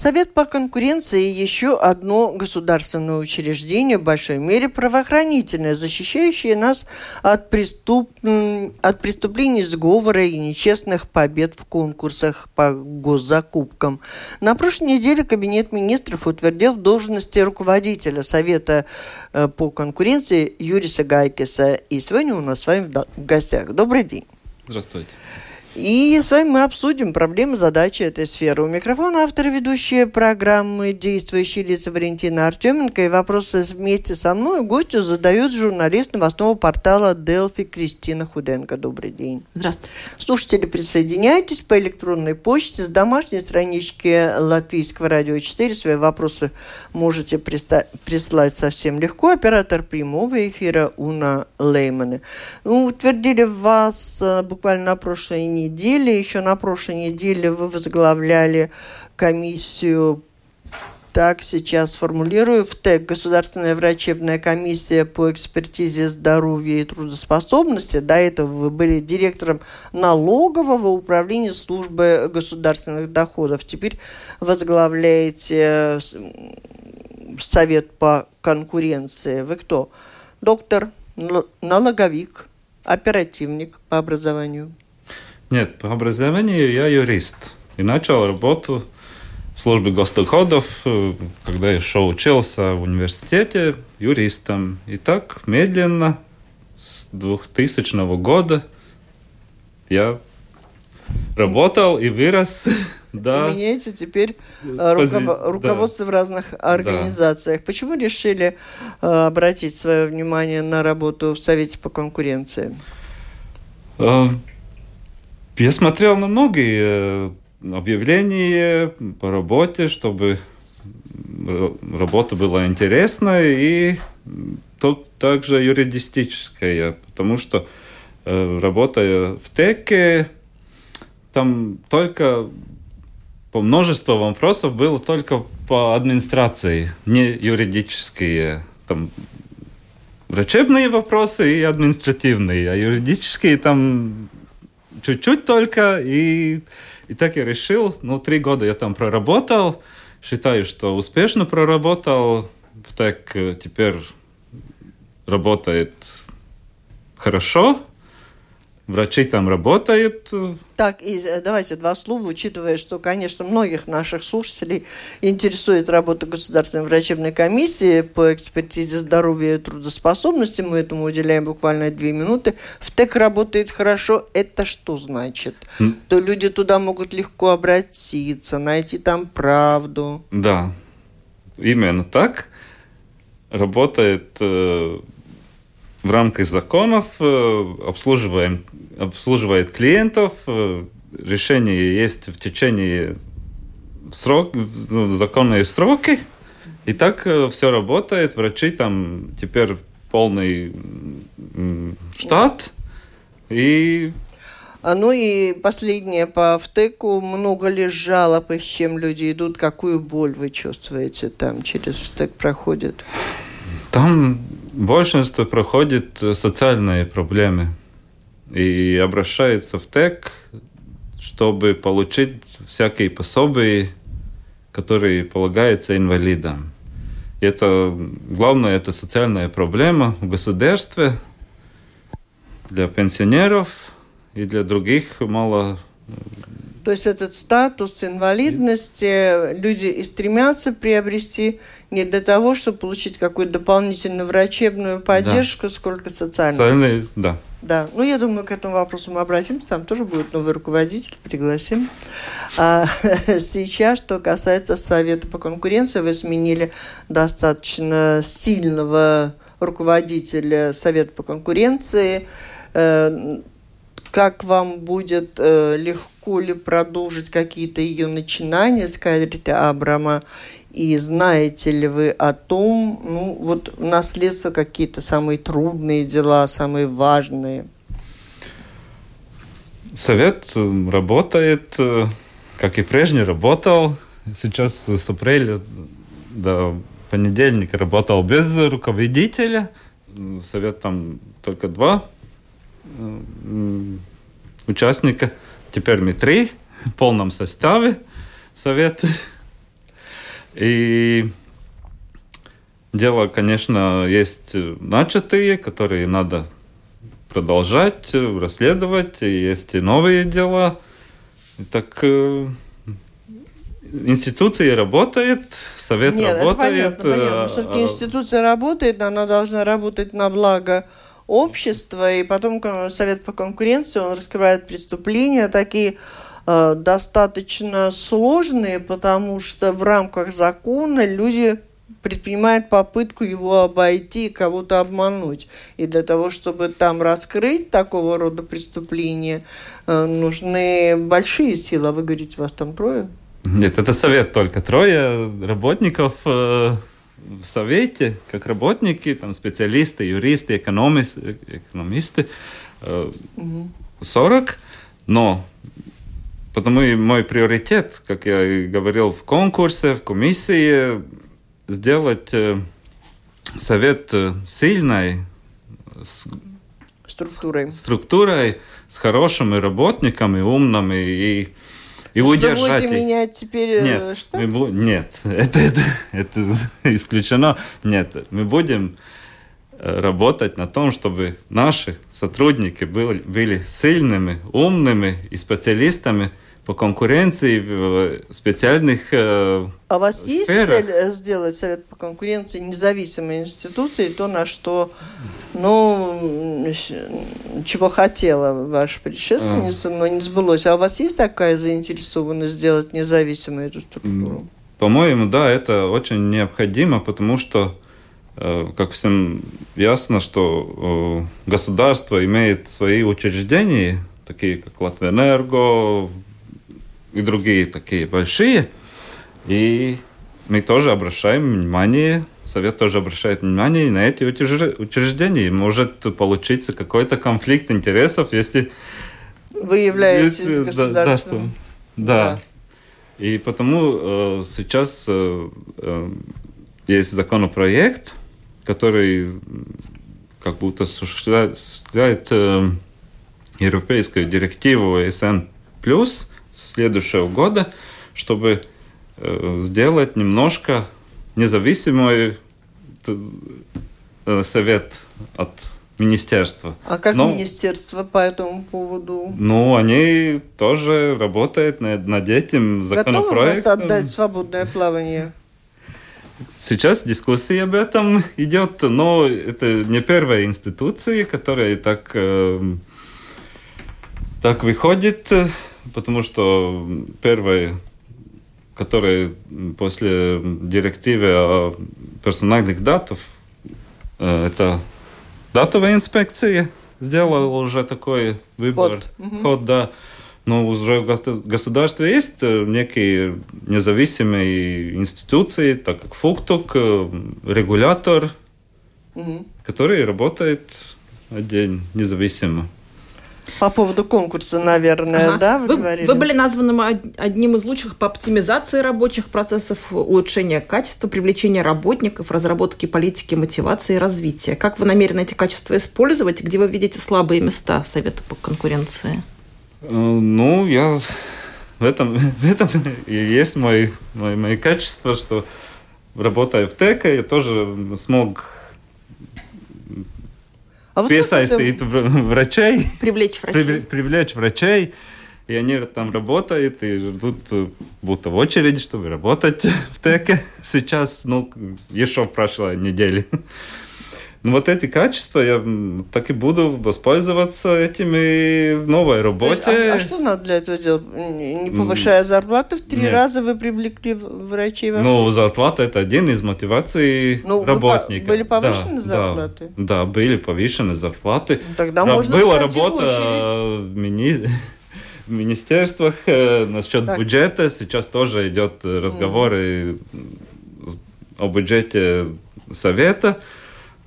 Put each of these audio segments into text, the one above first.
Совет по конкуренции – еще одно государственное учреждение, в большой мере правоохранительное, защищающее нас от, преступ... от преступлений сговора и нечестных побед в конкурсах по госзакупкам. На прошлой неделе Кабинет министров утвердил в должности руководителя Совета э, по конкуренции Юриса Гайкиса. И сегодня у нас с вами в гостях. Добрый день. Здравствуйте. И с вами мы обсудим проблемы, задачи этой сферы. У микрофона автор ведущие программы «Действующие лица» Валентина Артеменко. И вопросы вместе со мной гостю задает журналист новостного портала «Делфи» Кристина Худенко. Добрый день. Здравствуйте. Слушатели, присоединяйтесь по электронной почте с домашней странички Латвийского радио 4. Свои вопросы можете прислать совсем легко. Оператор прямого эфира Уна Леймана. Ну, утвердили вас э, буквально на прошлой неделе неделе. Еще на прошлой неделе вы возглавляли комиссию так, сейчас формулирую. В ТЭК Государственная врачебная комиссия по экспертизе здоровья и трудоспособности. До этого вы были директором налогового управления службы государственных доходов. Теперь возглавляете Совет по конкуренции. Вы кто? Доктор, налоговик, оперативник по образованию. Нет, по образованию я юрист. И начал работу в службе госдоходов, когда еще учился в университете юристом. И так медленно с 2000 года я работал и вырос. Да. Меняете теперь э, руков... руководство да. в разных организациях. Да. Почему решили э, обратить свое внимание на работу в Совете по конкуренции? Я смотрел на многие э, объявления по работе, чтобы работа была интересная и также юридическая, потому что э, работая в ТЭКе, там только по множеству вопросов было только по администрации, не юридические. Там врачебные вопросы и административные, а юридические там чуть-чуть только, и, и так я решил. Ну, три года я там проработал, считаю, что успешно проработал. Так теперь работает хорошо, врачи там работают. Так, и э, давайте два слова, учитывая, что, конечно, многих наших слушателей интересует работа Государственной врачебной комиссии по экспертизе здоровья и трудоспособности. Мы этому уделяем буквально две минуты. В ТЭК работает хорошо. Это что значит? Mm. То люди туда могут легко обратиться, найти там правду. Да, именно так. Работает э, в рамках законов, э, обслуживаем обслуживает клиентов, э, решение есть в течение срок, ну, законные сроки, и так э, все работает. Врачи там теперь полный штат, и а ну и последнее по ВТЭКу. Много ли жалоб, и с чем люди идут? Какую боль вы чувствуете там через ВТЭК проходит? Там большинство проходит э, социальные проблемы и обращается в ТЭК, чтобы получить всякие пособия, которые полагаются инвалидам. Это главное, это социальная проблема в государстве для пенсионеров и для других мало то есть этот статус инвалидности люди и стремятся приобрести не для того, чтобы получить какую-то дополнительную врачебную поддержку, да. сколько социальную. Социальные, да. Да, ну я думаю, к этому вопросу мы обратимся, там тоже будет новый руководитель, пригласим. А сейчас, что касается Совета по конкуренции, вы сменили достаточно сильного руководителя Совета по конкуренции. Э, как вам будет э, легко ли продолжить какие-то ее начинания, сказать Абрама, И знаете ли вы о том, ну, вот наследство какие-то самые трудные дела, самые важные? Совет э, работает, э, как и прежде работал. Сейчас с апреля до понедельника работал без руководителя. Совет там только два э, участника. Теперь мы три в полном составе совета. И дело, конечно, есть начатые, которые надо продолжать, расследовать. И есть и новые дела. Так э, институция работает, совет Нет, работает. Это понятно, понятно. Все-таки а- институция работает, она должна работать на благо общества, и потом совет по конкуренции, он раскрывает преступления такие э, достаточно сложные, потому что в рамках закона люди предпринимают попытку его обойти кого-то обмануть. И для того, чтобы там раскрыть такого рода преступления, э, нужны большие силы. А вы говорите, вас там трое? Нет, это совет только. Трое работников э, в совете, как работники, там специалисты, юристы, экономисты, экономисты э, 40. Но потому и мой приоритет, как я и говорил в конкурсе, в комиссии, сделать э, совет э, сильной, с Структурой. структурой, с хорошими работниками, умными и, и Что удержать будете их. менять теперь э, Нет, штат? мы бу- нет, это, это, это исключено. Нет, мы будем э, работать на том, чтобы наши сотрудники были, были сильными, умными и специалистами по конкуренции в специальных э, А у вас есть сферах. цель э, сделать Совет по конкуренции независимой институцией, то, на что, ну, чего хотела ваша предшественница, но не сбылось. А у вас есть такая заинтересованность сделать независимой эту структуру? По-моему, да, это очень необходимо, потому что, э, как всем ясно, что э, государство имеет свои учреждения, такие как Латвэнерго и другие такие большие, и мы тоже обращаем внимание, Совет тоже обращает внимание на эти учреж- учреждения. Может получиться какой-то конфликт интересов, если Вы являетесь если- да, государственным. Да, да. И потому э, сейчас э, э, есть законопроект, который как будто осуществляет э, европейскую директиву СН следующего года, чтобы э, сделать немножко независимый т- э, совет от министерства. А как Но- министерство по этому поводу? ну, они тоже работают над, над этим Готовы законопроектом. отдать в свободное плавание? Сейчас дискуссия об этом идет, но это не первая институция, которая так, э, так выходит, э, потому что первая, которая после директивы о персональных датах, э, это датовая инспекция сделала уже такой выбор, Ход. Ход, да. Но уже в госу- государстве есть э, некие независимые институции, так как ФУКТУК, э, регулятор, Мгм. который работает один независимо. По поводу конкурса, наверное, Ага. да, вы, вы, говорили? вы были названы од- одним из лучших по оптимизации рабочих процессов, улучшения качества, привлечения работников, разработки политики, мотивации и развития. Как вы намерены эти качества использовать? Где вы видите слабые места Совета по конкуренции? Э, Ну, я в этом, в этом и есть мои, мои, мои качества, что работая в ТЭК, я тоже смог А присоединить вр- врачей, Привлечь врачей? привле- привлечь врачей, и они там работают и ждут э, будто в очереди, чтобы работать в ТЭКе сейчас, ну, еще в прошлой неделе. Ну, вот эти качества, я так и буду воспользоваться этими в новой То работе. есть, а, а что надо для этого делать? Не повышая зарплату, в три Нет. раза вы привлекли врачей во Ну, зарплата это один из мотиваций Ну, работника. были повышены Да, зарплаты? Да, да, были повышены зарплаты. Ну, Тогда Ра- можно Была работа мини- в министерствах э, насчет Так. бюджета. Сейчас тоже идет разговоры о бюджете Совета.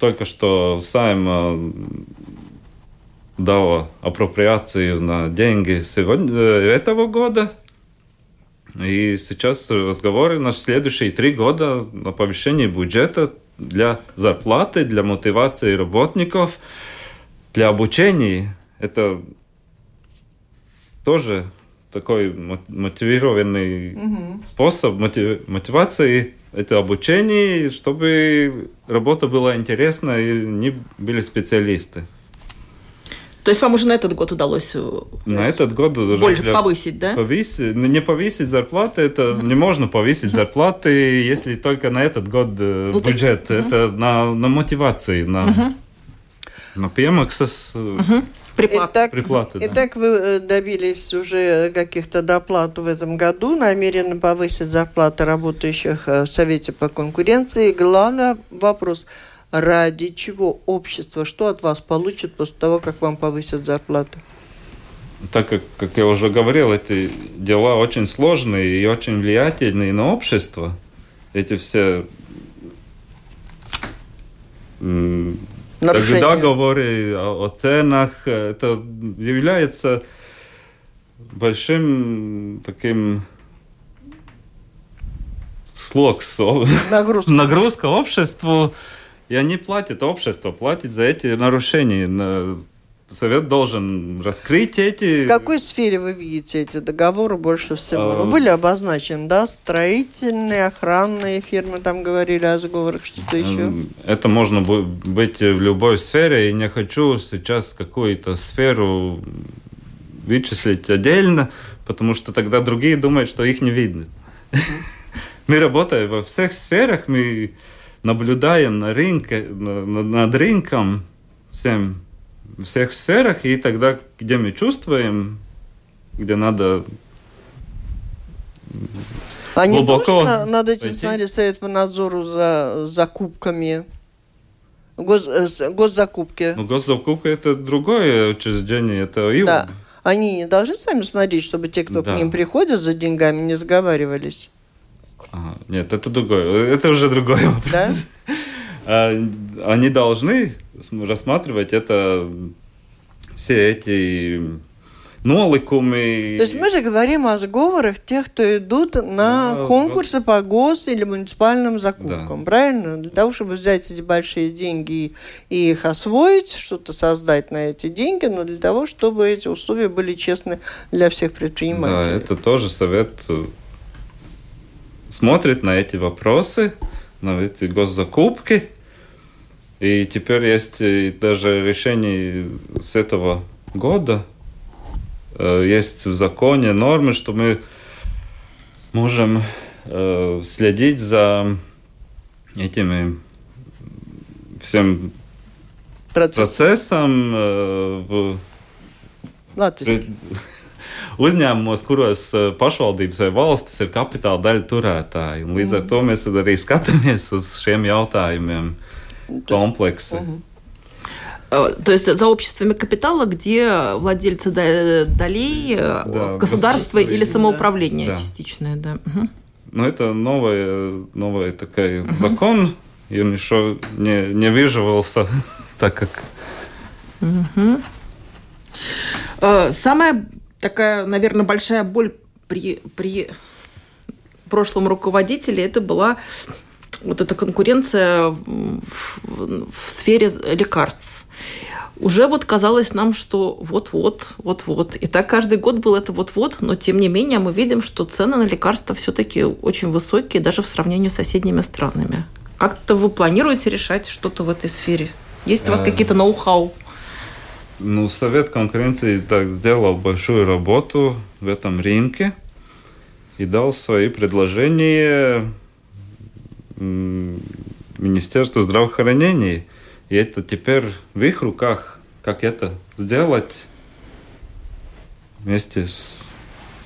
Только что Сайм дала апроприацию на деньги сегодня, этого года. И сейчас разговоры на следующие три года на повышение бюджета для зарплаты, для мотивации работников, для обучения. Это тоже такой мотивированный угу. способ мотивации это обучение, чтобы работа была интересна и не были специалисты. То есть вам уже на этот год удалось э, на этот год больше повысить, да? Повысить, ну, не повысить зарплаты, это uh-huh. не можно повысить uh-huh. зарплаты, если только на этот год э, ну, бюджет. Uh-huh. Это на, на мотивации, на, uh-huh. на пемаксас. Uh-huh. Приплат. Итак, Приплаты, да. итак, вы э, добились уже каких-то доплат в этом году, намерены повысить зарплаты работающих в Совете по конкуренции. Главный вопрос – ради чего общество, что от вас получит после того, как вам повысят зарплату? Так как, как я уже говорил, эти дела очень сложные и очень влиятельные на общество. Эти все Нарушения. договоры о, о ценах, это является большим таким слог, нагрузка, нагрузка обществу и они платят, общество платит за эти нарушения. Совет должен раскрыть эти... В какой сфере вы видите эти договоры больше всего? А... Были обозначены, да? Строительные, охранные фирмы, там говорили о сговорах, что-то еще? Это можно быть в любой сфере, и не хочу сейчас какую-то сферу вычислить отдельно, потому что тогда другие думают, что их не видно. Мы работаем во всех сферах, мы наблюдаем на рынке, над рынком всем, всех сферах, и тогда, где мы чувствуем, где надо а не глубоко должен над этим пойти? смотреть Совет по надзору за закупками? Гос, э, госзакупки. Ну, госзакупка это другое учреждение, это ИУБ. Да. Они не должны сами смотреть, чтобы те, кто да. к ним приходят за деньгами, не сговаривались? Ага, нет, это другое. Это уже другой вопрос. Да? Они должны рассматривать это все эти ноликумы. То есть мы же говорим о сговорах тех, кто идут на да, конкурсы да. по гос- или муниципальным закупкам, да. правильно? Для того, чтобы взять эти большие деньги и их освоить, что-то создать на эти деньги, но для того, чтобы эти условия были честны для всех предпринимателей. Да, это тоже совет смотрит на эти вопросы, на эти госзакупки. И теперь есть даже решение с этого года. Э, есть в законе нормы, что мы можем э, следить за этими всем Процесс. процессом э, в uzņēmumos, kuros eh, pašvaldības vai valstis ir kapitāla daļa turētāji. Un līdz mm. ar to mēs arī skatāmies uz šiem jautājumiem kompleksi. Mm -hmm. То есть за обществами капитала, где владельцы долей, э, да, государство или самоуправление да. частичное, да. Угу. Ну, это новый, новый такой угу. закон, и он еще не, не выживался так, как... Угу. Самое такая, наверное, большая боль при, при прошлом руководителе это была вот эта конкуренция в, в, сфере лекарств. Уже вот казалось нам, что вот-вот, вот-вот. И так каждый год был это вот-вот, но тем не менее мы видим, что цены на лекарства все-таки очень высокие, даже в сравнении с соседними странами. Как-то вы планируете решать что-то в этой сфере? Есть у вас э, какие-то ноу-хау? Ну, Совет конкуренции так сделал большую работу в этом рынке и дал свои предложения Министерству здравоохранения. И это теперь в их руках, как это сделать вместе с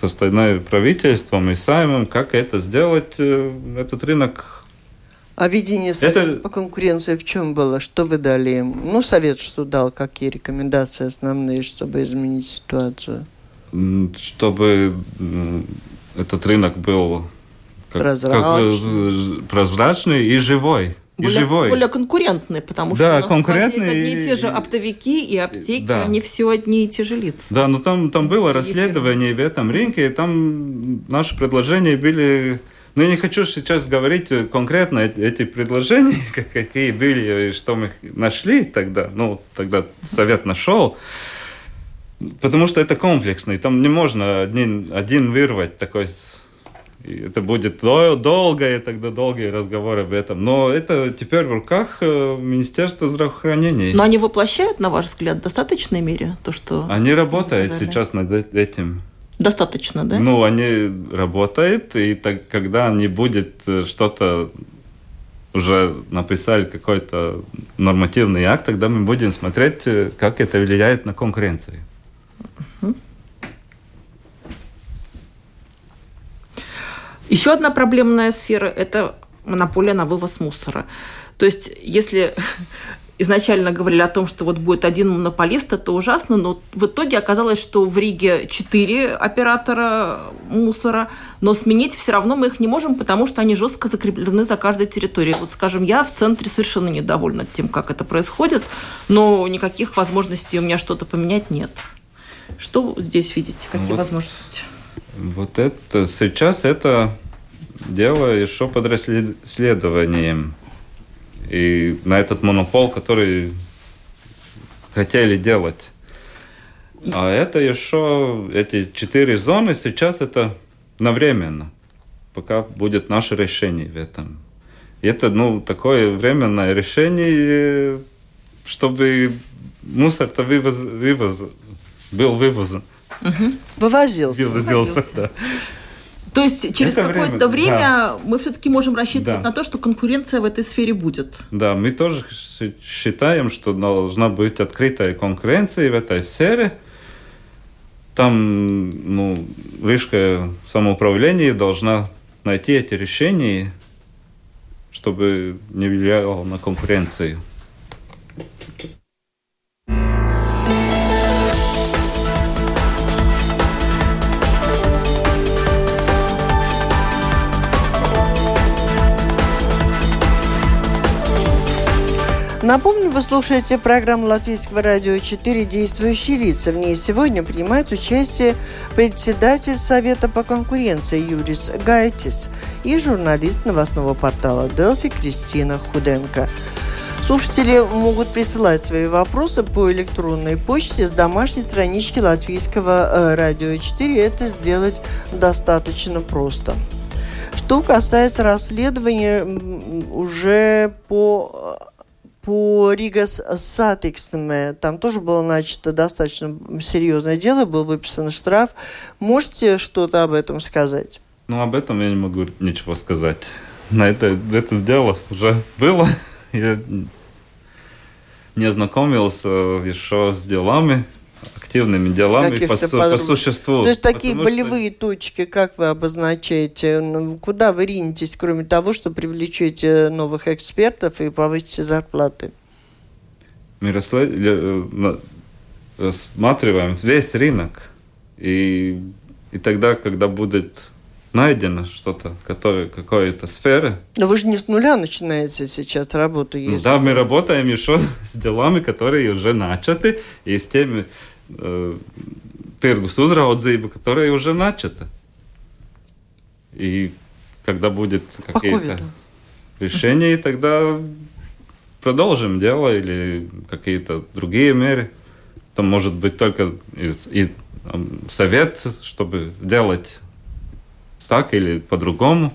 составной правительством и Саймом, как это сделать, э, этот рынок а видение совета это... по конкуренции в чем было? Что вы дали им? Ну, совет что дал, какие рекомендации основные, чтобы изменить ситуацию? Чтобы этот рынок был как, Прозрачный. как, э, прозрачный и живой. И более, живой. более конкурентный, потому что Да, у нас конкурентный владеют одни и те же оптовики и аптеки, Да. они все одни и те же лица. Да, но там, там было И расследование в этом рынке, и там наши предложения были... Ну, я не хочу сейчас говорить конкретно эти предложения, как- какие были, и что мы нашли тогда. Ну, тогда совет нашел. Потому что это комплексно, и там не можно один, один вырвать такой... и это будет дол- долго, и тогда долгие разговоры об этом. Но это теперь в руках э, Министерства здравоохранения. Но они воплощают, на ваш взгляд, в достаточной мере то, что... Они работают сказали. сейчас над э- этим. Достаточно, да? Ну, они работают, и так, когда не будет э, что-то уже написали какой-то нормативный акт, тогда мы будем смотреть, как это влияет на конкуренцию. Еще одна проблемная сфера – это монополия на вывоз мусора. То есть, если изначально говорили о том, что вот будет один монополист, это ужасно, но в итоге оказалось, что в Риге четыре оператора мусора, но сменить все равно мы их не можем, потому что они жестко закреплены за каждой территорией. Вот, скажем, я в центре совершенно недовольна тем, как это происходит, но никаких возможностей у меня что-то поменять нет. Что здесь видите? Какие Вот. возможности? Вот это сейчас это дело еще под расследованием. И на этот монопол, который хотели делать. А это еще, эти четыре зоны сейчас это навременно, пока будет наше решение в этом. И это, ну, такое временное решение, чтобы мусор-то вывоз, вывоз, был вывозен. Вывозился. Вывозился, Вывозился. да. То есть через Это какое-то время, время, да. мы все-таки можем рассчитывать Да. на то, что конкуренция в этой сфере будет. Да, мы тоже считаем, что должна быть открытая конкуренция в этой сфере. Там, ну, Рижское самоуправление должна найти эти решения, чтобы не влияло на конкуренцию. Напомню, вы слушаете программу Латвийского радио 4 «Действующие лица». В ней сегодня принимает участие председатель Совета по конкуренции Юрис Гайтис и журналист новостного портала «Делфи» Кристина Худенко. Слушатели могут присылать свои вопросы по электронной почте с домашней странички Латвийского э, радио 4. Это сделать достаточно просто. Что касается расследования уже по по Ригас Сатиксме, там тоже было начато достаточно серьезное дело, был выписан штраф. Можете что-то об этом сказать? Ну, об этом я не могу ничего сказать. На это, это дело уже было. Я не ознакомился еще с делами, активными делами по, по существу. То есть такие Потому что- болевые точки, как вы обозначаете? Ну, Куда вы ринетесь, кроме того, что привлечете новых экспертов и повысите зарплаты? Мы э, рассматриваем весь рынок. И, и тогда, когда будет найдено что-то, которое, какая-то сфера, Но вы же не с нуля начинаете сейчас работу, Ну. Да, мы работаем еще с делами, которые уже начаты, и с теми э, тиргус uzraudzību, которые уже начаты. И когда будет какие-то решения, тогда продолжим дело или какие-то другие меры. Там может быть только и, и, совет, чтобы делать так или по-другому.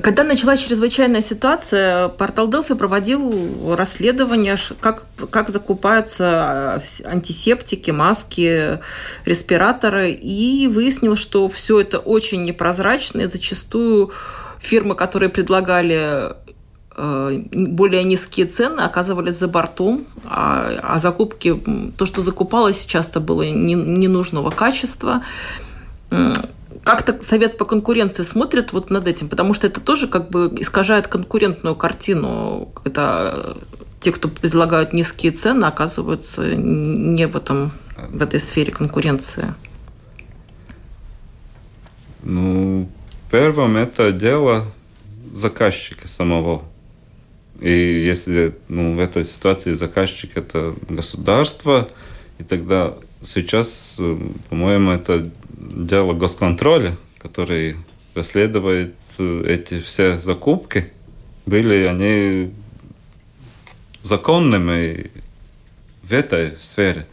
Когда началась чрезвычайная ситуация, портал Делфи проводил расследование, как, как закупаются э, антисептики, маски, респираторы, и выяснил, что все это очень непрозрачно, и зачастую фирмы, которые предлагали э, более низкие цены оказывались за бортом, а, а закупки, то, что закупалось, часто было не- ненужного качества. М, Как-то Совет по конкуренции смотрит вот над этим, потому что это тоже как бы искажает конкурентную картину, когда те, кто предлагают низкие цены, оказываются не в, этом, в этой сфере конкуренции. Ну, первым это дело заказчика самого. И если ну, в этой ситуации заказчик это государство, и тогда сейчас, э, по-моему, это дело госконтроля, который расследует э, эти все закупки. Были они законными в этой сфере.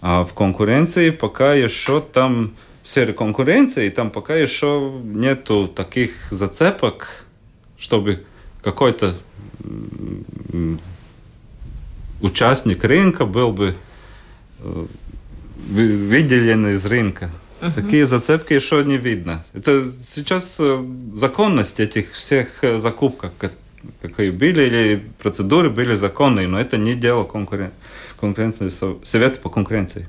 А в конкуренции пока еще там, в сфере конкуренции, там пока еще нету таких зацепок, чтобы какой-то участник рынка был бы э, выделен из рынка. Угу. Такие зацепки еще не видно. Это сейчас э, законность этих всех э, закупок, какие были, или процедуры были законные, но это не дело конкурен... конкуренции, совета по конкуренции.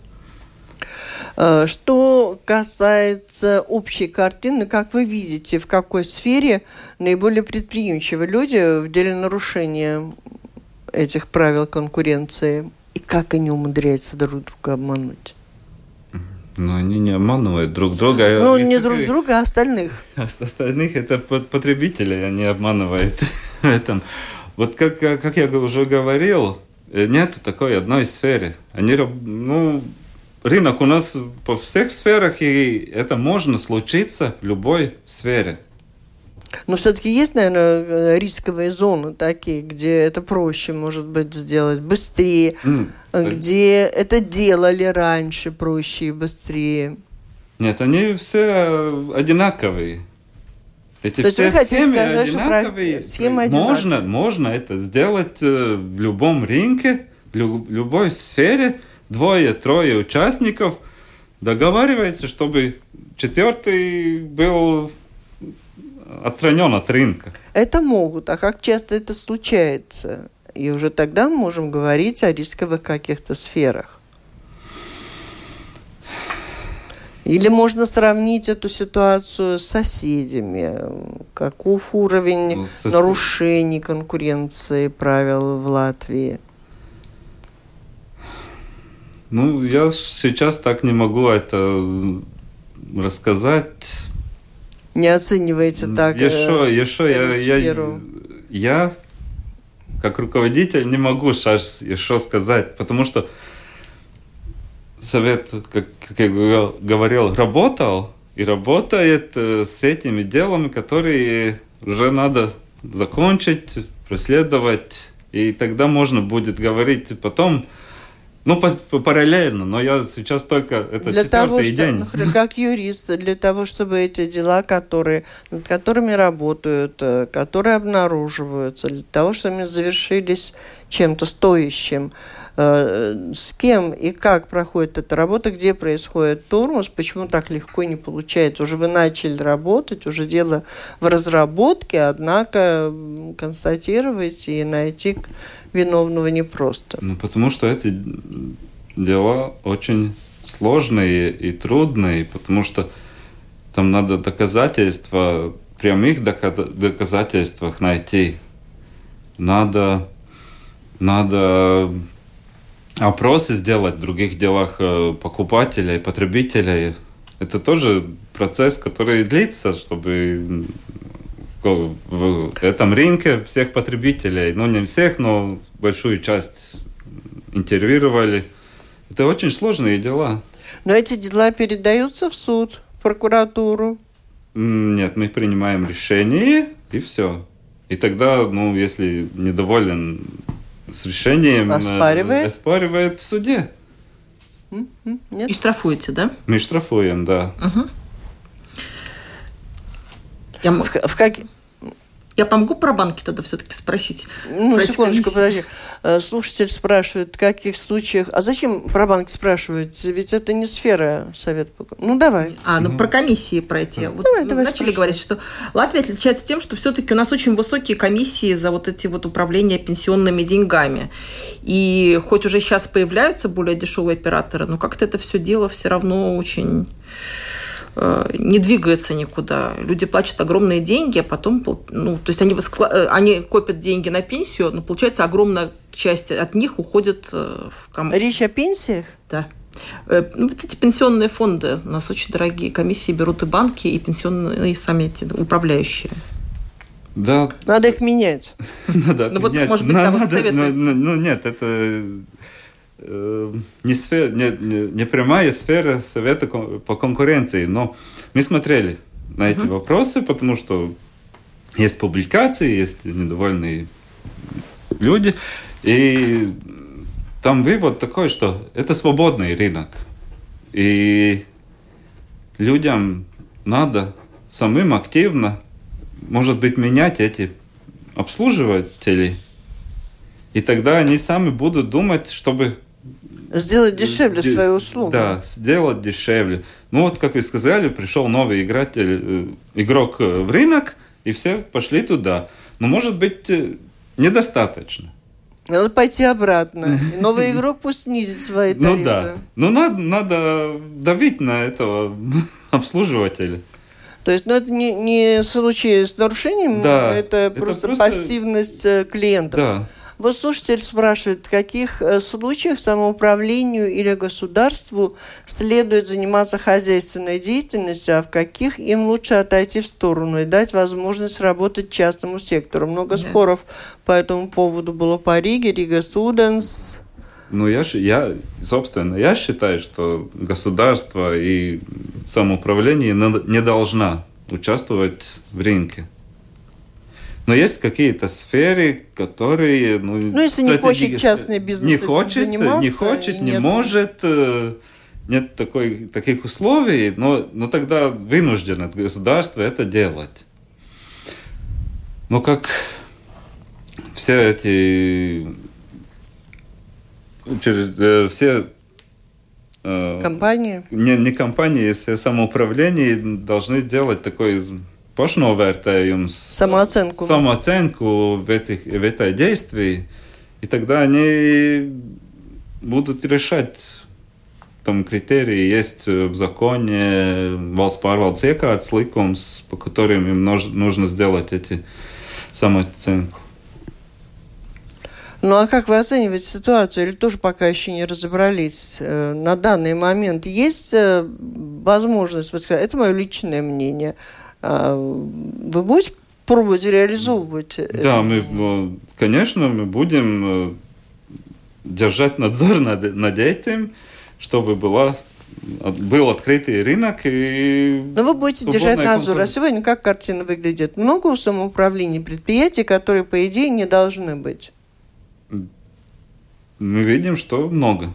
Что касается общей картины, как вы видите, в какой сфере наиболее предприимчивы люди в деле нарушения этих правил конкуренции? И как они умудряются друг друга обмануть? Но они не обманывают друг друга. А ну, не друг друга, а остальных. Остальных это потребители, они обманывают в этом. Вот как, как я уже говорил, э, нет такой одной сферы. Они, ну, рынок у нас по всех сферах, и это можно случиться в любой сфере. Но все-таки есть, наверное, рисковые зоны такие, где это проще, может быть, сделать быстрее, mm. где это делали раньше проще и быстрее. Нет, они все одинаковые. Эти То все схемы сказать, одинаковые. Схемы одинаковые. Можно, можно это сделать э, в любом рынке, в любой сфере. Двое-трое участников договариваются, чтобы четвертый был отстранен от рынка. Это могут, а как часто это случается? И уже тогда мы можем говорить о рисковых каких-то сферах. Или можно сравнить эту ситуацию с соседями? Каков уровень ну, сосед... нарушений конкуренции правил в Латвии? Ну, я сейчас так не могу это рассказать не оцениваете так еще, еще я, я, я, как руководитель, не могу сейчас еще сказать, потому что совет, как, как я говорил, работал и работает э, с этими делами, которые уже надо закончить, преследовать, и тогда можно будет говорить. Потом, ну, параллельно, но я сейчас только это для того, день. Что, как юрист, для того, чтобы эти дела, которые, над которыми работают, э, которые обнаруживаются, для того, чтобы они завершились чем-то стоящим, с кем и как проходит эта работа, где происходит тормоз, почему так легко не получается. Уже вы начали работать, уже дело в разработке, однако констатировать и найти виновного непросто. Ну, потому что эти дела очень сложные и трудные, потому что там надо доказательства, прямых доказательствах найти. Надо, надо опросы сделать в других делах э, покупателей, потребителей. Это тоже процесс, который длится, чтобы в этом рынке всех потребителей, ну не всех, но большую часть интервьюировали. Это очень сложные дела. Но эти дела передаются в суд, в прокуратуру? Нет, мы принимаем решение и все. И тогда, ну, если недоволен с решением оспаривает, оспаривает в суде. Нет? И штрафуете, да? Мы штрафуем, да. Угу. Я... В, в, как... Я помогу про банки тогда все-таки спросить? Ну, про секундочку, подожди. Э, слушатель спрашивает, в каких случаях... А зачем про банки спрашивать? Ведь это не сфера совета. Ну, давай. А, ну, про комиссии пройти. Вот давай, давай начали спрашивай. говорить, что Латвия отличается тем, что все-таки у нас очень высокие комиссии за вот эти вот управления пенсионными деньгами. И хоть уже сейчас появляются более дешевые операторы, но как-то это все дело все равно очень не двигается никуда. Люди платят огромные деньги, а потом, ну, то есть они, э, они копят деньги на пенсию, но получается огромная часть от них уходит э, в ком... Речь о пенсиях? Да. Э, ну, вот эти пенсионные фонды у нас очень дорогие. Комиссии берут и банки, и пенсионные, и сами эти управляющие. Да. Надо их менять. Надо ну, вот, может быть, там надо, ну, ну, нет, это э, не, сфера, не, не, прямая сфера совета по конкуренции, но мы смотрели на эти uh-huh. вопросы, потому что есть публикации, есть недовольные люди, и там вывод такой, что это свободный рынок. И людям надо самым активно, может быть, менять эти обслуживатели. И тогда они сами будут думать, чтобы... Сделать дешевле Д- свою услугу. Да, сделать дешевле. Ну вот, как вы сказали, пришел новый игратель, э, игрок в рынок, и все пошли туда. Но может быть э, недостаточно. Надо пойти обратно. И новый игрок пусть снизит свои тарифы. Ну да. Ну надо, надо давить на этого обслуживателя. То есть, ну, это не, не случай с нарушением, да, это, это просто, просто пассивность э, клиентов. Да. Вот слушатель спрашивает, в каких э, случаях самоуправлению или государству следует заниматься хозяйственной деятельностью, а в каких им лучше отойти в сторону и дать возможность работать частному сектору. Много да. споров по этому поводу было по Риге, Рига Студенс. Ну, я, я, собственно, я считаю, что государство и самоуправление не должна участвовать в рынке. Но есть какие-то сферы, которые... Ну, ну если не хочет частный бизнес не хочет, заниматься, не хочет, не нет. может, э, нет такой, таких условий, но, но тогда вынуждено государство это делать. Но как все эти через э, все э, компании не, не компании, все самоуправление должны делать такой pašnovērtējums, самооценку, самооценку в, этих, в этой действии, и тогда они будут решать там критерии есть в законе valsts pārvaldes iekārtas likums, по которым им нужно сделать эти самооценку. Ну а как вы оцениваете ситуацию? Или тоже пока еще не разобрались? На данный момент есть возможность, вот сказать, это мое личное мнение, вы будете пробовать реализовывать? Да, мы, конечно, мы будем э, держать надзор над, над этим, чтобы была был открытый рынок и... Но вы будете держать надзор. А сегодня как картина выглядит? Много у самоуправления предприятий, которые, по идее, не должны быть? Мы видим, что много.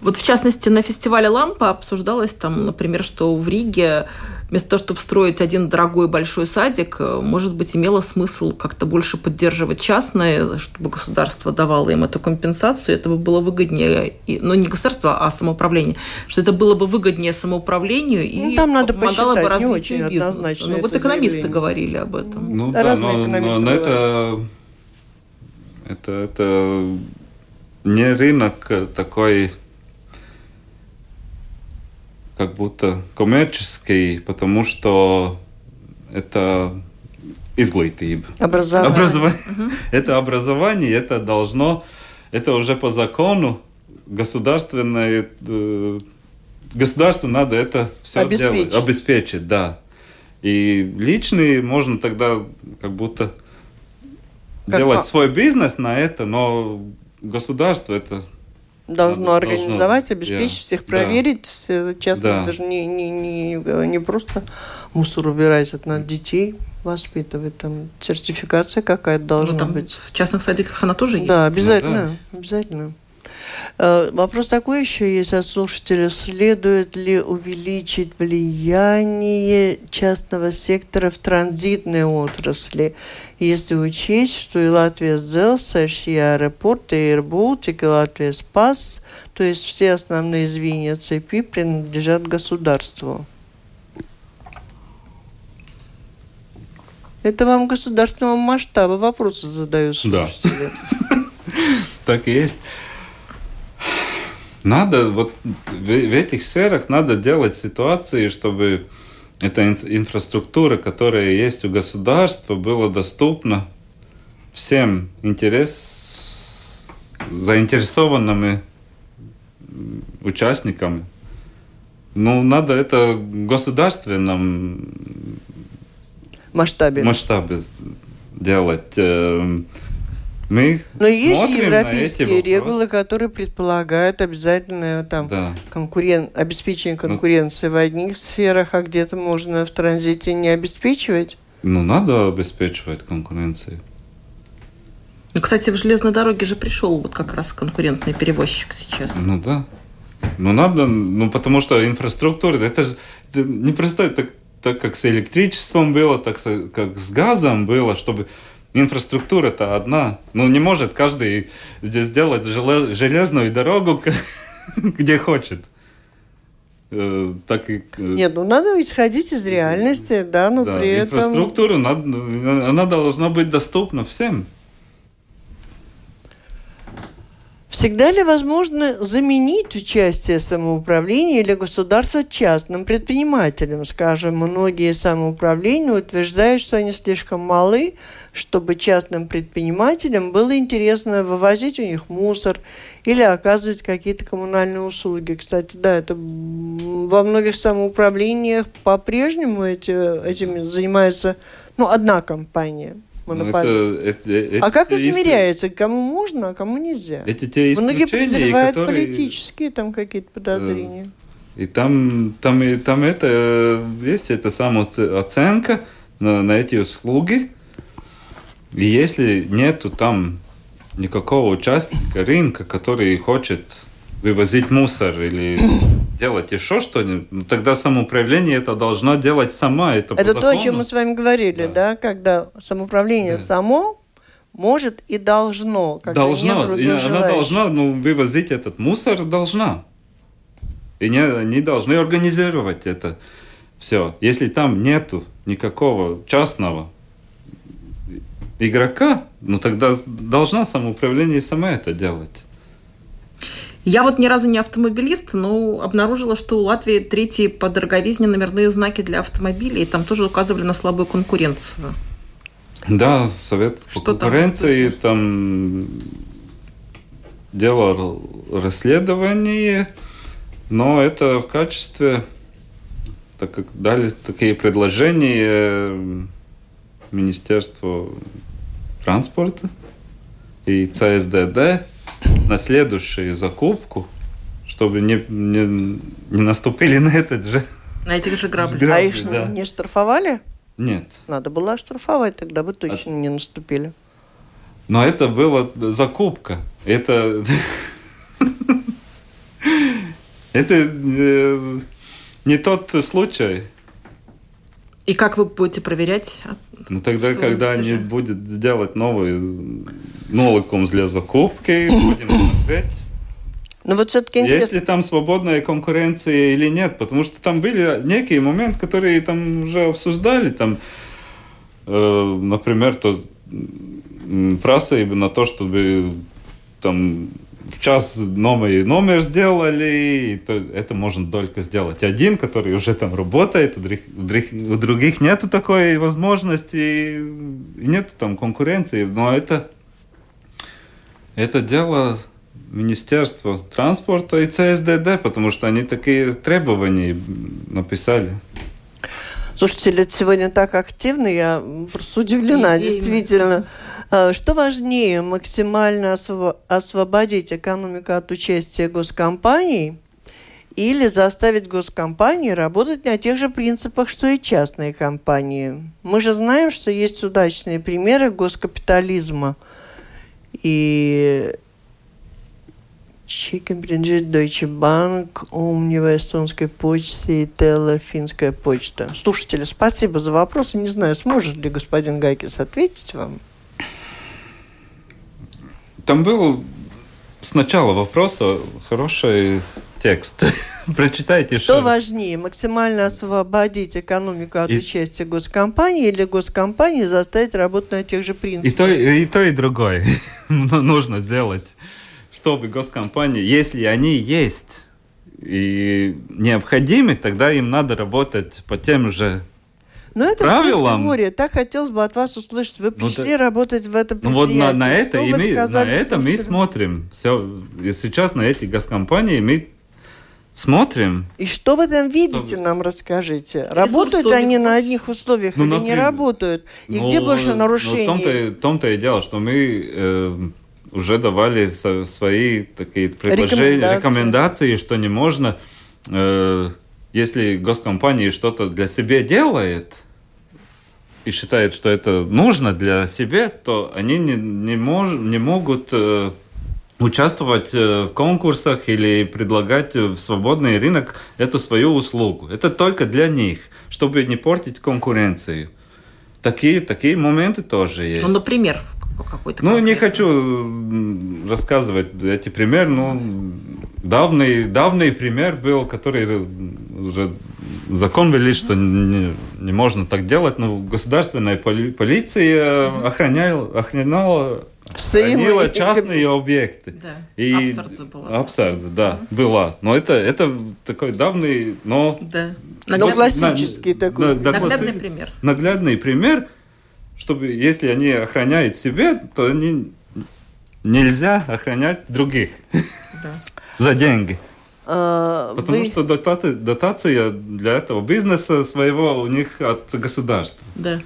Вот в частности на фестивале «Лампа» обсуждалось там, например, что в Риге вместо того, чтобы строить один дорогой большой садик, э, может быть, имело смысл как-то больше поддерживать частное, чтобы государство давало им эту компенсацию, это бы было выгоднее, но ну, не государство, а самоуправление, что это было бы выгоднее самоуправлению ну, и там надо помогало бы развитию бизнеса. Ну, вот экономисты заявление. говорили об этом. Ну, да, да но, но, но это, это, это не рынок такой как будто коммерческий, потому что это изглитība. Образование. Образование. Угу. Это образование, это должно, это уже по закону государственное, э, государству надо это все обеспечить. делать, обеспечить, да. И личный можно тогда как будто как делать по... свой бизнес на это, но государство это должно организовать, должно, обеспечить, yeah, всех проверить. Да. Все, часто да. даже не, не, не, не просто мусор убирать, это надо детей воспитывать. Там сертификация какая-то должна ну, там быть. В частных садиках она тоже есть? Да, обязательно. Ну, да. обязательно. Э, вопрос такой еще есть от слушателя. Следует ли увеличить влияние частного сектора в транзитной отрасли, если учесть, что и Латвия Зелсеш, и аэропорт, и Airbaltic, и Латвия Спас, то есть все основные звенья цепи принадлежат государству? Это вам государственного масштаба вопросы задают слушатели. Да. Так и есть. Надо вот в этих сферах надо делать ситуации, чтобы эта инфраструктура, которая есть у государства, была доступна всем интерес заинтересованными участниками. Ну, надо это в государственном масштабе. масштабе делать. Мы Но есть европейские регулы, которые предполагают обязательное там Да. конкурен... обеспечение конкуренции в одних сферах, а где-то можно в транзите не обеспечивать. Ну, надо обеспечивать конкуренцию. Ну, кстати, в железной дороге же пришел вот как раз конкурентный перевозчик сейчас. Ну да. Ну надо, ну потому что инфраструктура, это же это не просто так, так как с электричеством было, так как с газом было, чтобы инфраструктура-то одна. Ну не может каждый здесь сделать желе- железную дорогу, где хочет. Э, Так и... э, Нет, ну надо исходить из реальности, да, но да, при этом... инфраструктура, надо, она должна быть доступна всем. Всегда ли возможно заменить участие самоуправления или государства частным предпринимателям? Скажем, многие самоуправления утверждают, что они слишком малы, чтобы частным предпринимателям было интересно вывозить у них мусор или оказывать какие-то коммунальные услуги. Кстати, да, это во многих самоуправлениях по-прежнему эти, этим занимается ну, одна компания. Ну, монополист. это- это- А как измеряется, кому можно, а кому нельзя? Эти те Многие подозревают которые... политические там какие-то подозрения. И там, там, и, там это э, есть эта самооценка на, на эти услуги. И если нету там никакого участника рынка, который хочет вывозить мусор или делать еще что-нибудь, ну, тогда самоуправление это должна делать сама. Это, Это то, о чем мы с вами говорили, да, Да. когда самоуправление Да. само может и должно, когда должна, нет и она желающих. должна ну, вывозить этот мусор, должна. И не, они должны организировать это все. Если там нету никакого частного игрока, ну тогда должна самоуправление сама это делать. Я вот ни разу не автомобилист, но обнаружила, что у Латвии третьи по дороговизне номерные знаки для автомобилей, и там тоже указывали на слабую конкуренцию. Да, совет по Что там? конкуренции там дело расследование, но это в качестве, так как дали такие предложения э, Министерству транспорта и ЦСДД на следующую закупку, чтобы не, не, не наступили на этот же. На этих же грабли. Грабли, А их да. не штрафовали? Нет. Надо было оштрафовать, тогда бы А точно не наступили. Но это была закупка. Это... Это э, не тот случай. И как вы будете проверять? Ну тогда, Что когда они будут делать новый нуликом для закупки, будем смотреть, Но Ну, вот все-таки есть интересно. ли там свободная конкуренция или нет. Потому что там были некие моменты, которые там уже обсуждали. Там, э, например, то просили на то, чтобы там час новый номер сделали, и то это можно только сделать один, который уже там работает, у других, у других- нету такой возможности, нету там конкуренции, но это, это дело Министерства транспорта и ЦСДД, потому что они такие требования написали. Слушайте, Лид, сегодня так активно, я просто удивлена, Идейно. действительно. А, Что важнее, максимально осво- освободить экономику от участия госкомпаний или заставить госкомпании работать на тех же принципах, что и частные компании? Мы же знаем, что есть удачные примеры госкапитализма. И Чекин принадлежит Deutsche Bank, Omniva, Эстонской почте и Теле, Финская почта. Слушатели, спасибо за вопросы. Не знаю, сможет ли господин Гайкис ответить вам. Там был с начала вопроса хороший текст. Прочитайте. Что важнее, максимально освободить экономику от И- участия госкомпании или госкомпании заставить работать на тех же И принципах? то, и то, и другое Ну, нужно сделать, чтобы госкомпании, если они есть и необходимы, тогда им надо работать по тем же. Но это правилам- все теория. Так хотелось бы от вас услышать. Вы Ну, пришли да- работать в это Ну вот на, на это, Что и мы, на это мы смотрим. Все, и сейчас на эти госкомпании мы смотрим. И что вы там видите, нам расскажите. Работают они на одних условиях ну, или например, не работают? И ну, где больше нарушений? Ну, в том-то, том-то и дело, что мы э, уже давали свои такие предложения, рекомендации, рекомендации что не можно, э, если госкомпания что-то для себя делает и считает, что это нужно для себя, то они не, не, мож, не могут... Э, участвовать э, в конкурсах или предлагать в свободный рынок эту свою услугу. Это только для них, чтобы не портить конкуренцию. Такие, такие моменты тоже есть. Ну, например, какой-то Ну, не хочу рассказывать эти примеры, но давний, давний пример был, который уже закон ввели, что не, не можно так делать, но государственная полиция охраняла, охраняла Хранила частные объекты. Да. И Апсардзе была. Апсардзе, да, была. Но это, это такой давний, но... Да. Но классический на, такой. На, наглядный пример. Наглядный пример, чтобы если они охраняют себя, то они нельзя охранять других да. за деньги. А, Потому вы... что дотация, дотация для этого бизнеса своего у них от государства. Да.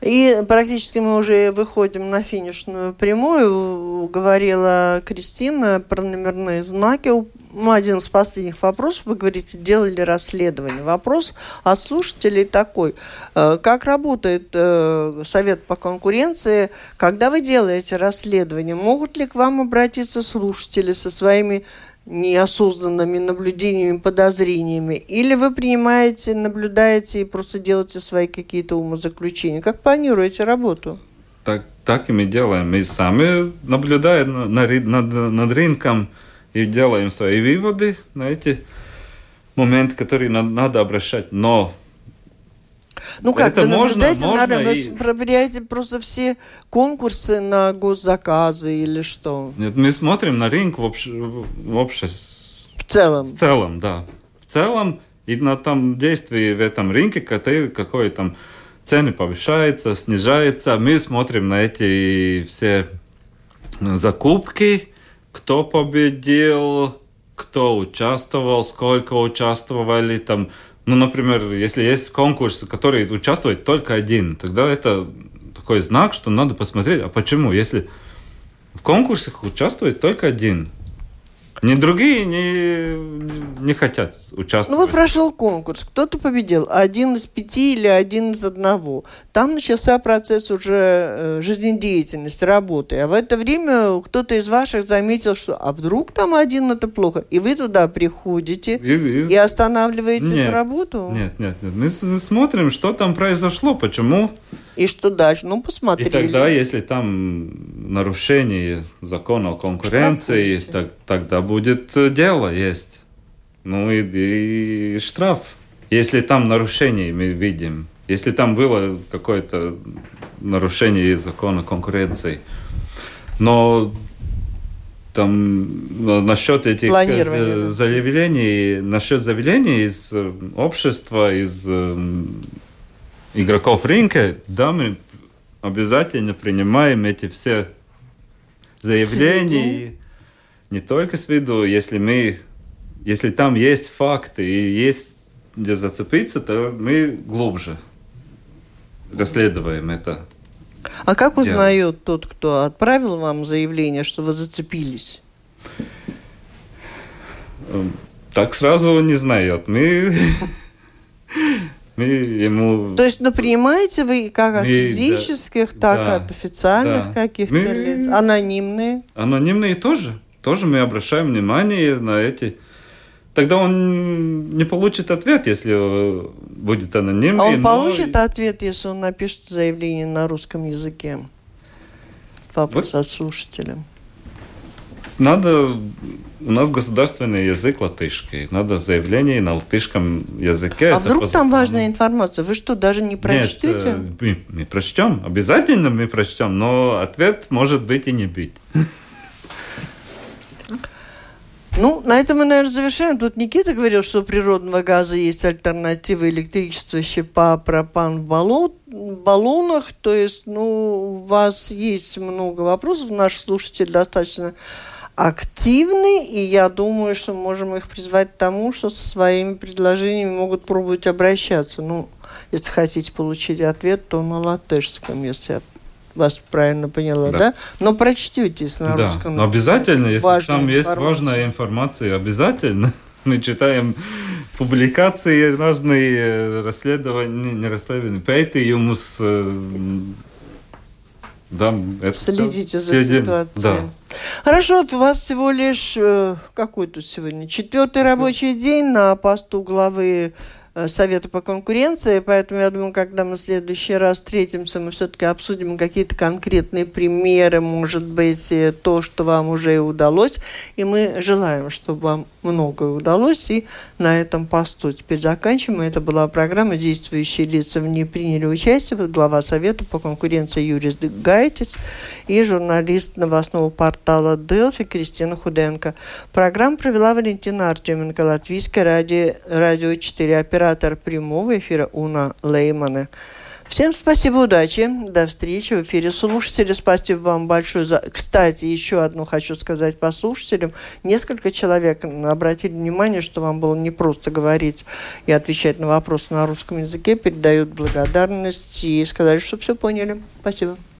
И практически мы уже выходим на финишную прямую. Говорила Кристина про номерные знаки. Ну, один из последних вопросов, вы говорите, делали расследование. Вопрос от слушателей такой. Э, как работает э, Совет по конкуренции, когда вы делаете расследование? Могут ли к вам обратиться слушатели со своими неосознанными наблюдениями, подозрениями, или вы принимаете, наблюдаете и просто делаете свои какие-то умозаключения? Как планируете работу? Так, так и мы делаем. Мы сами наблюдаем над, над, над рынком и делаем свои выводы на эти моменты, которые надо, обращать. Но ну как, это вы наблюдаете, можно, можно вы и... проверяете просто все конкурсы на госзаказы или что? Нет, мы смотрим на рынок в, общ... в общем. В целом? В целом, да. В целом, и на там действии в этом рынке, какой, какой там цены повышаются, снижаются. Мы смотрим на эти все закупки, кто победил, кто участвовал, сколько участвовали, там ну, например, если есть конкурс, в который участвует только один, тогда это такой знак, что надо посмотреть, а почему? Если в конкурсах участвует только один, ни другие не, не хотят участвовать. Ну вот прошел конкурс, кто-то победил, один из пяти или один из одного. Там начался процесс уже э, жизнедеятельности, работы. А в это время кто-то из ваших заметил, что а вдруг там один это плохо. И вы туда приходите и, и... и останавливаете нет, работу? Нет, нет, нет. Мы, мы смотрим, что там произошло, почему и что дальше? Ну, посмотрели. И тогда, если там нарушение закона о конкуренции, так, тогда будет э, дело есть. Ну и, и штраф. Если там нарушение мы видим, если там было какое-то нарушение закона конкуренции. Но там насчет этих э, заявлений, насчет заявлений из э, общества, из игроков рынка, да, мы обязательно принимаем эти все заявления. Не только с виду, если мы, если там есть факты и есть где зацепиться, то мы глубже расследуем это. А как узнает тот, кто отправил вам заявление, что вы зацепились? Эм, так сразу не знает. Мы мы ему... То есть, ну, принимаете вы как от физических, да, так да, от официальных да. каких-то мы... лиц? Анонимные? Анонимные тоже. Тоже мы обращаем внимание на эти... Тогда он не получит ответ, если будет анонимный. А он но... получит ответ, если он напишет заявление на русском языке? Вопрос вот. от слушателя. Надо у нас государственный язык латышский. Надо заявление на латышском языке. А вдруг там важная информация? Вы что, даже не прочтете? Нет, э, мы, мы прочтем. Обязательно мы прочтем, но ответ может быть и не быть. Ну, на этом мы, наверное, завершаем. Тут Никита говорил, что у природного газа есть альтернатива электричества щепа, пропан в баллон, баллонах. То есть, ну, у вас есть много вопросов, наш слушатель достаточно активны, и я думаю, что можем их призвать к тому, что со своими предложениями могут пробовать обращаться. Ну, если хотите получить ответ, то на латышском, если я вас правильно поняла, да? да? Но прочтетесь на да. русском. Но обязательно, если там есть информация. важная информация, обязательно. Мы читаем публикации разные, расследования, не расследования, пētījumus. Да, это Следите за следим. ситуацией. Да. Хорошо, вот у вас всего лишь, э, какой тут сегодня, четвертый рабочий день на посту главы Совета по конкуренции, поэтому я думаю, когда мы в следующий раз встретимся, мы все-таки обсудим какие-то конкретные примеры, может быть, то, что вам уже удалось, и мы желаем, чтобы вам многое удалось, и на этом посту теперь заканчиваем. Это была программа «Действующие лица в ней приняли участие». Глава Совета по конкуренции Юрис Гайтис и журналист новостного портала «Делфи» Кристина Худенко. Программу провела Валентина Артеменко, Латвийское радио, радио 4, оператор оператор прямого эфира Уна Леймана. Всем спасибо, удачи, до встречи в эфире слушатели. Спасибо вам большое за... Кстати, еще одну хочу сказать по слушателям. Несколько человек обратили внимание, что вам было не просто говорить и отвечать на вопросы на русском языке, передают благодарность и сказали, что все поняли. Спасибо.